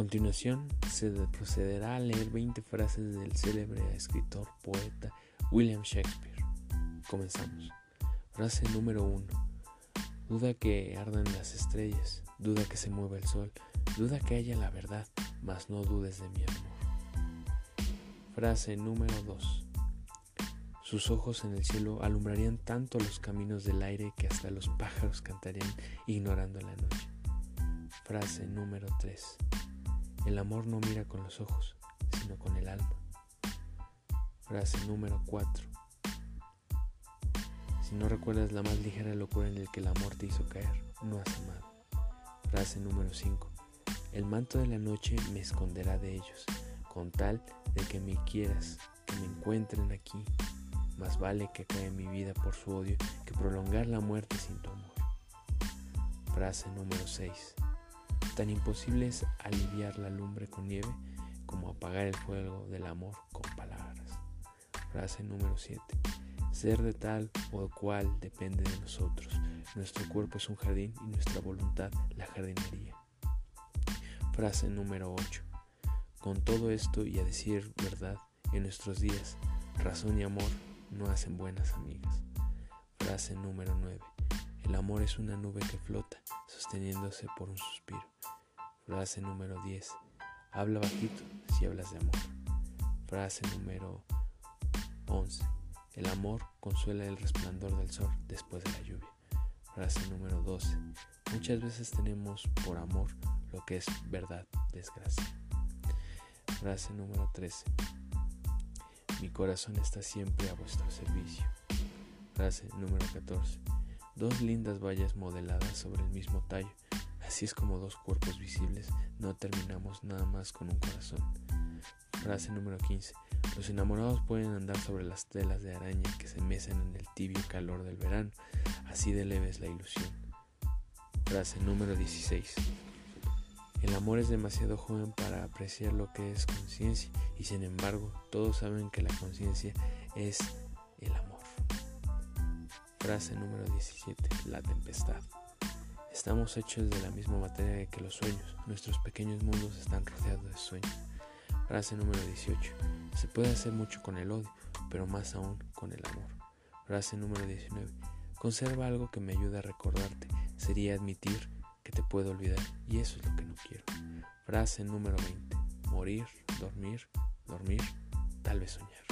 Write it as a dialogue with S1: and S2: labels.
S1: continuación se procederá a leer 20 frases del célebre escritor poeta William Shakespeare. Comenzamos. Frase número 1. Duda que ardan las estrellas, duda que se mueva el sol, duda que haya la verdad, mas no dudes de mi amor. Frase número 2. Sus ojos en el cielo alumbrarían tanto los caminos del aire que hasta los pájaros cantarían ignorando la noche. Frase número 3. El amor no mira con los ojos, sino con el alma. Frase número 4. Si no recuerdas la más ligera locura en la que el amor te hizo caer, no has amado. Frase número 5. El manto de la noche me esconderá de ellos, con tal de que me quieras, que me encuentren aquí. Más vale que acabe mi vida por su odio que prolongar la muerte sin tu amor. Frase número 6. Tan imposible es aliviar la lumbre con nieve como apagar el fuego del amor con palabras. Frase número 7. Ser de tal o cual depende de nosotros. Nuestro cuerpo es un jardín y nuestra voluntad la jardinería. Frase número 8. Con todo esto y a decir verdad, en nuestros días, razón y amor no hacen buenas amigas. Frase número 9. El amor es una nube que flota, sosteniéndose por un suspiro. Frase número 10. Habla bajito si hablas de amor. Frase número 11. El amor consuela el resplandor del sol después de la lluvia. Frase número 12. Muchas veces tenemos por amor lo que es verdad, desgracia. Frase número 13. Mi corazón está siempre a vuestro servicio. Frase número 14. Dos lindas vallas modeladas sobre el mismo tallo Así es como dos cuerpos visibles no terminamos nada más con un corazón. Frase número 15. Los enamorados pueden andar sobre las telas de araña que se mecen en el tibio calor del verano, así de leve es la ilusión. Frase número 16. El amor es demasiado joven para apreciar lo que es conciencia y sin embargo todos saben que la conciencia es. Frase número 17. La tempestad. Estamos hechos de la misma materia que los sueños. Nuestros pequeños mundos están rodeados de sueños. Frase número 18. Se puede hacer mucho con el odio, pero más aún con el amor. Frase número 19. Conserva algo que me ayude a recordarte. Sería admitir que te puedo olvidar y eso es lo que no quiero. Frase número 20. Morir, dormir, dormir, tal vez soñar.